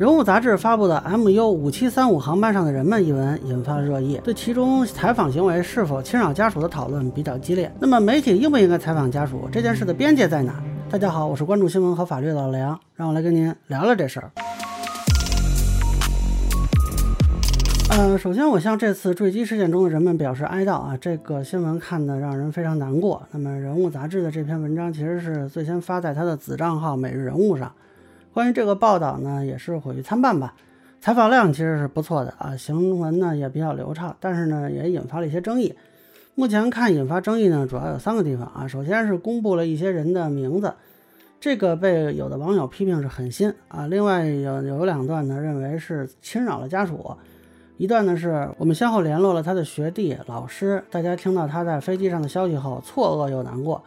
人物杂志发布的 MU 五七三五航班上的人们一文引发热议，对其中采访行为是否侵扰家属的讨论比较激烈。那么媒体应不应该采访家属？这件事的边界在哪？大家好，我是关注新闻和法律的老梁，让我来跟您聊聊这事儿。呃，首先我向这次坠机事件中的人们表示哀悼啊，这个新闻看得让人非常难过。那么人物杂志的这篇文章其实是最先发在他的子账号每日人物上。关于这个报道呢，也是毁誉参半吧。采访量其实是不错的啊，行文呢也比较流畅，但是呢也引发了一些争议。目前看引发争议呢，主要有三个地方啊。首先是公布了一些人的名字，这个被有的网友批评是狠心啊。另外有有两段呢，认为是侵扰了家属。一段呢是我们先后联络了他的学弟、老师，大家听到他在飞机上的消息后，错愕又难过。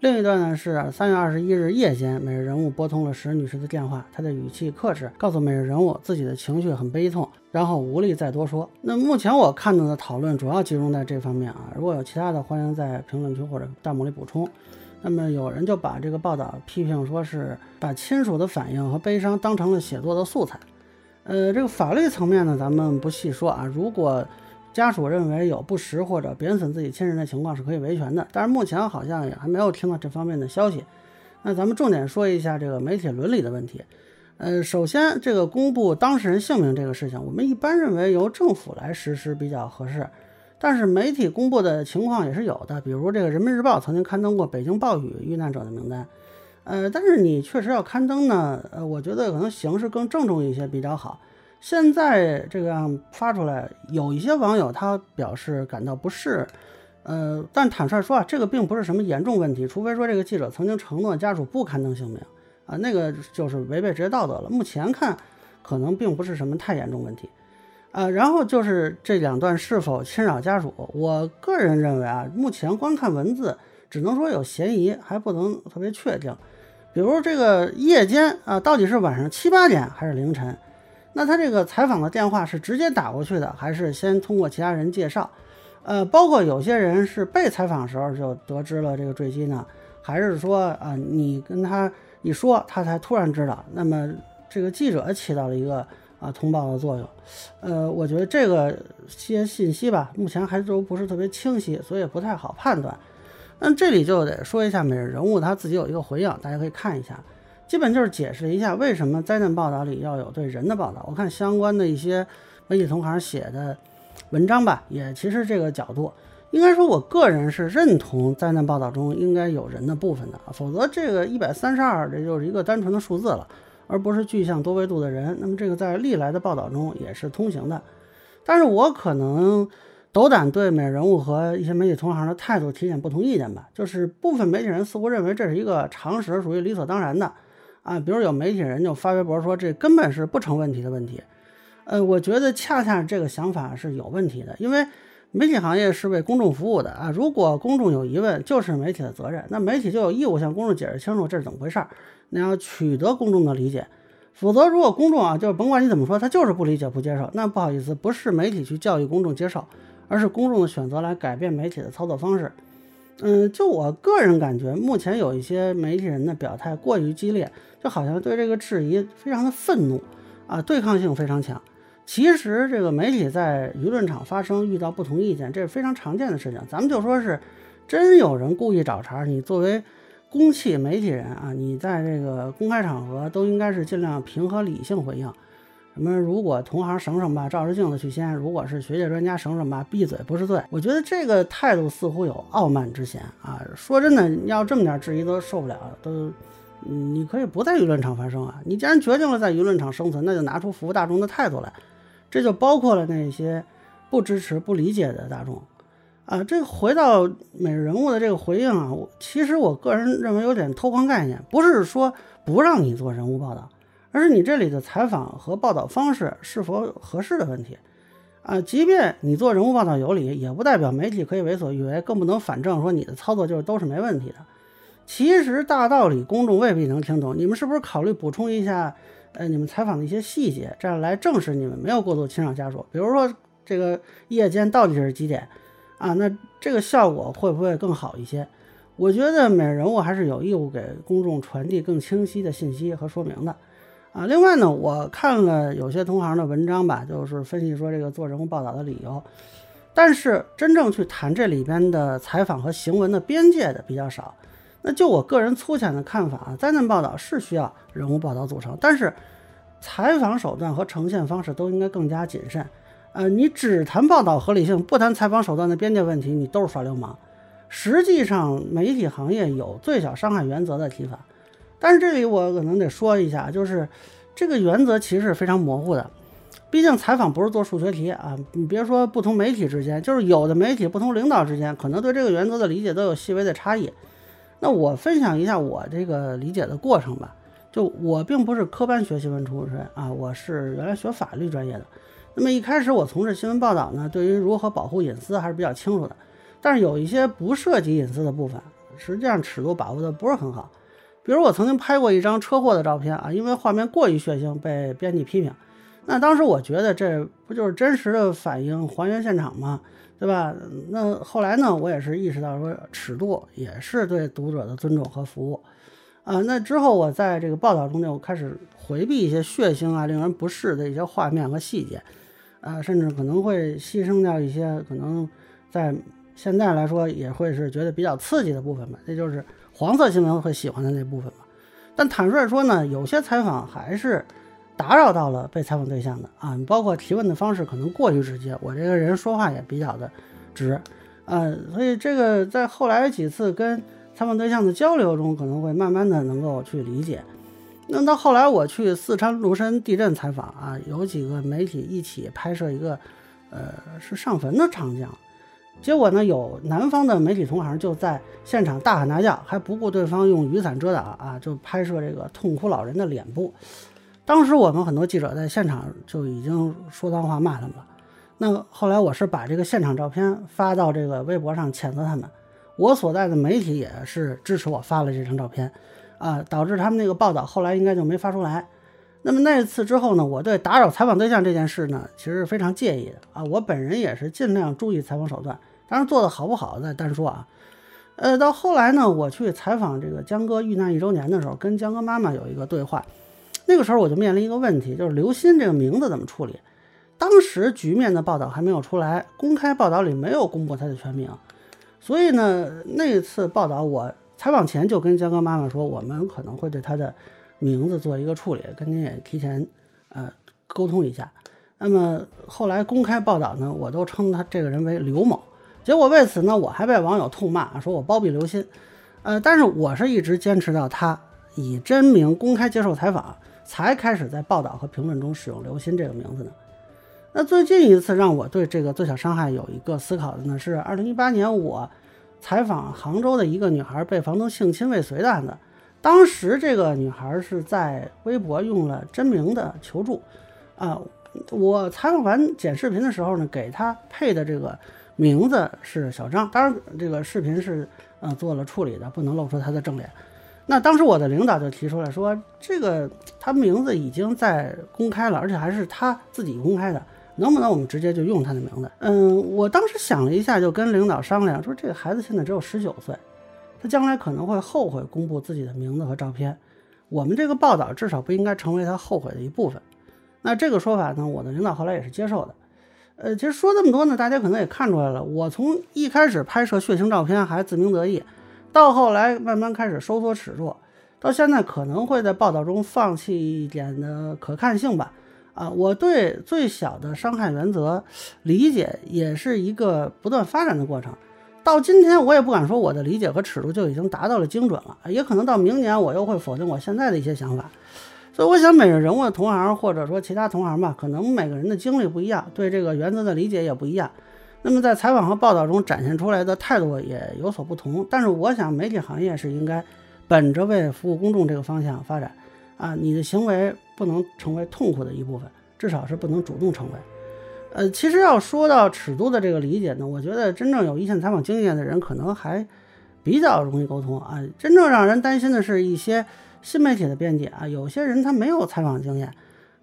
另一段呢是三月二十一日夜间，每日人物拨通了石女士的电话，她的语气克制，告诉每日人物自己的情绪很悲痛，然后无力再多说。那目前我看到的讨论主要集中在这方面啊，如果有其他的，欢迎在评论区或者弹幕里补充。那么有人就把这个报道批评说是把亲属的反应和悲伤当成了写作的素材。呃，这个法律层面呢，咱们不细说啊，如果。家属认为有不实或者贬损自己亲人的情况是可以维权的，但是目前好像也还没有听到这方面的消息。那咱们重点说一下这个媒体伦理的问题。呃，首先这个公布当事人姓名这个事情，我们一般认为由政府来实施比较合适。但是媒体公布的情况也是有的，比如这个人民日报曾经刊登过北京暴雨遇难者的名单。呃，但是你确实要刊登呢，呃，我觉得可能形式更郑重一些比较好。现在这个样发出来，有一些网友他表示感到不适，呃，但坦率说啊，这个并不是什么严重问题，除非说这个记者曾经承诺家属不刊登姓名啊，那个就是违背职业道德了。目前看，可能并不是什么太严重问题，呃，然后就是这两段是否侵扰家属，我个人认为啊，目前光看文字，只能说有嫌疑，还不能特别确定。比如这个夜间啊，到底是晚上七八点还是凌晨？那他这个采访的电话是直接打过去的，还是先通过其他人介绍？呃，包括有些人是被采访时候就得知了这个坠机呢，还是说啊你跟他一说，他才突然知道？那么这个记者起到了一个啊通报的作用。呃，我觉得这个些信息吧，目前还都不是特别清晰，所以不太好判断。那这里就得说一下每日人物他自己有一个回应，大家可以看一下。基本就是解释一下为什么灾难报道里要有对人的报道。我看相关的一些媒体同行写的文章吧，也其实这个角度，应该说我个人是认同灾难报道中应该有人的部分的，否则这个一百三十二这就是一个单纯的数字了，而不是具象多维度的人。那么这个在历来的报道中也是通行的，但是我可能斗胆对美人物和一些媒体同行的态度提点不同意见吧，就是部分媒体人似乎认为这是一个常识，属于理所当然的。啊，比如有媒体人就发微博说这根本是不成问题的问题，呃，我觉得恰恰这个想法是有问题的，因为媒体行业是为公众服务的啊，如果公众有疑问，就是媒体的责任，那媒体就有义务向公众解释清楚这是怎么回事儿，那要取得公众的理解，否则如果公众啊，就甭管你怎么说，他就是不理解不接受，那不好意思，不是媒体去教育公众接受，而是公众的选择来改变媒体的操作方式。嗯，就我个人感觉，目前有一些媒体人的表态过于激烈，就好像对这个质疑非常的愤怒啊，对抗性非常强。其实这个媒体在舆论场发声，遇到不同意见，这是非常常见的事情。咱们就说是真有人故意找茬，你作为公器媒体人啊，你在这个公开场合都应该是尽量平和理性回应。什么？如果同行省省吧，照着镜子去先；如果是学界专家省省吧，闭嘴不是罪。我觉得这个态度似乎有傲慢之嫌啊！说真的，要这么点质疑都受不了，都，你可以不在舆论场发声啊！你既然决定了在舆论场生存，那就拿出服务大众的态度来。这就包括了那些不支持、不理解的大众啊！这回到每日人物的这个回应啊，我其实我个人认为有点偷换概念，不是说不让你做人物报道。而是你这里的采访和报道方式是否合适的问题，啊，即便你做人物报道有理，也不代表媒体可以为所欲为，更不能反证说你的操作就是都是没问题的。其实大道理公众未必能听懂，你们是不是考虑补充一下，呃，你们采访的一些细节，这样来证实你们没有过度侵扰家属？比如说这个夜间到底是几点，啊，那这个效果会不会更好一些？我觉得每人物还是有义务给公众传递更清晰的信息和说明的。啊。另外呢，我看了有些同行的文章吧，就是分析说这个做人物报道的理由，但是真正去谈这里边的采访和行文的边界的比较少。那就我个人粗浅的看法啊，灾难报道是需要人物报道组成，但是采访手段和呈现方式都应该更加谨慎。呃，你只谈报道合理性，不谈采访手段的边界问题，你都是耍流氓。实际上，媒体行业有最小伤害原则的提法，但是这里我可能得说一下，就是这个原则其实是非常模糊的。毕竟采访不是做数学题啊，你别说不同媒体之间，就是有的媒体不同领导之间，可能对这个原则的理解都有细微的差异。那我分享一下我这个理解的过程吧。就我并不是科班学新闻出身啊，我是原来学法律专业的。那么一开始我从事新闻报道呢，对于如何保护隐私还是比较清楚的。但是有一些不涉及隐私的部分，实际上尺度把握的不是很好。比如我曾经拍过一张车祸的照片啊，因为画面过于血腥被编辑批评。那当时我觉得这不就是真实的反映还原现场吗？对吧？那后来呢，我也是意识到说尺度也是对读者的尊重和服务。啊，那之后我在这个报道中就开始回避一些血腥啊、令人不适的一些画面和细节。啊，甚至可能会牺牲掉一些可能在现在来说也会是觉得比较刺激的部分吧，这就是黄色新闻会喜欢的那部分嘛。但坦率说呢，有些采访还是打扰到了被采访对象的啊，包括提问的方式可能过于直接，我这个人说话也比较的直，呃，所以这个在后来几次跟采访对象的交流中，可能会慢慢的能够去理解。那到后来我去四川芦山地震采访啊，有几个媒体一起拍摄一个，呃，是上坟的场景，结果呢，有南方的媒体同行就在现场大喊大叫，还不顾对方用雨伞遮挡啊，就拍摄这个痛哭老人的脸部。当时我们很多记者在现场就已经说脏话骂他们了。那后来我是把这个现场照片发到这个微博上谴责他们，我所在的媒体也是支持我发了这张照片。啊，导致他们那个报道后来应该就没发出来。那么那次之后呢，我对打扰采访对象这件事呢，其实是非常介意的啊。我本人也是尽量注意采访手段，当然做的好不好再单说啊。呃，到后来呢，我去采访这个江哥遇难一周年的时候，跟江哥妈妈有一个对话。那个时候我就面临一个问题，就是刘鑫这个名字怎么处理？当时局面的报道还没有出来，公开报道里没有公布他的全名，所以呢，那次报道我。采访前就跟江哥妈妈说，我们可能会对他的名字做一个处理，跟您也提前呃沟通一下。那么后来公开报道呢，我都称他这个人为刘某。结果为此呢，我还被网友痛骂，说我包庇刘鑫。呃，但是我是一直坚持到他以真名公开接受采访，才开始在报道和评论中使用刘鑫这个名字的。那最近一次让我对这个最小伤害有一个思考的呢，是二零一八年我。采访杭州的一个女孩被房东性侵未遂的案子，当时这个女孩是在微博用了真名的求助，啊，我采访完剪视频的时候呢，给她配的这个名字是小张，当然这个视频是呃做了处理的，不能露出他的正脸。那当时我的领导就提出来说，这个他名字已经在公开了，而且还是他自己公开的。能不能我们直接就用他的名字？嗯，我当时想了一下，就跟领导商量说，这个孩子现在只有十九岁，他将来可能会后悔公布自己的名字和照片，我们这个报道至少不应该成为他后悔的一部分。那这个说法呢，我的领导后来也是接受的。呃，其实说这么多呢，大家可能也看出来了，我从一开始拍摄血腥照片还自鸣得意，到后来慢慢开始收缩尺度，到现在可能会在报道中放弃一点的可看性吧。啊，我对最小的伤害原则理解也是一个不断发展的过程。到今天，我也不敢说我的理解和尺度就已经达到了精准了，也可能到明年我又会否定我现在的一些想法。所以，我想每个人物的同行或者说其他同行吧，可能每个人的经历不一样，对这个原则的理解也不一样。那么在采访和报道中展现出来的态度也有所不同。但是，我想媒体行业是应该本着为服务公众这个方向发展。啊，你的行为不能成为痛苦的一部分，至少是不能主动成为。呃，其实要说到尺度的这个理解呢，我觉得真正有一线采访经验的人可能还比较容易沟通啊。真正让人担心的是一些新媒体的编辑啊，有些人他没有采访经验，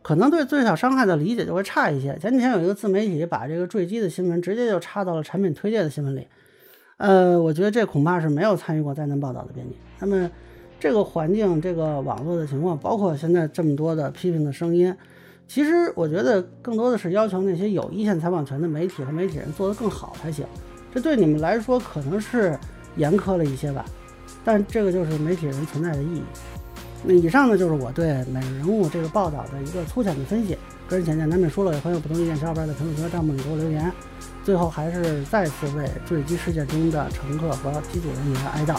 可能对最小伤害的理解就会差一些。前几天有一个自媒体把这个坠机的新闻直接就插到了产品推荐的新闻里，呃，我觉得这恐怕是没有参与过灾难报道的编辑。那么。这个环境、这个网络的情况，包括现在这么多的批评的声音，其实我觉得更多的是要求那些有一线采访权的媒体和媒体人做得更好才行。这对你们来说可能是严苛了一些吧，但这个就是媒体人存在的意义。那以上呢，就是我对《每日人物》这个报道的一个粗浅的分析。个人浅见难免说了，有朋友不同意见小伙伴在评论区和弹幕里给我留言。最后还是再次为坠机事件中的乘客和机组人员哀悼。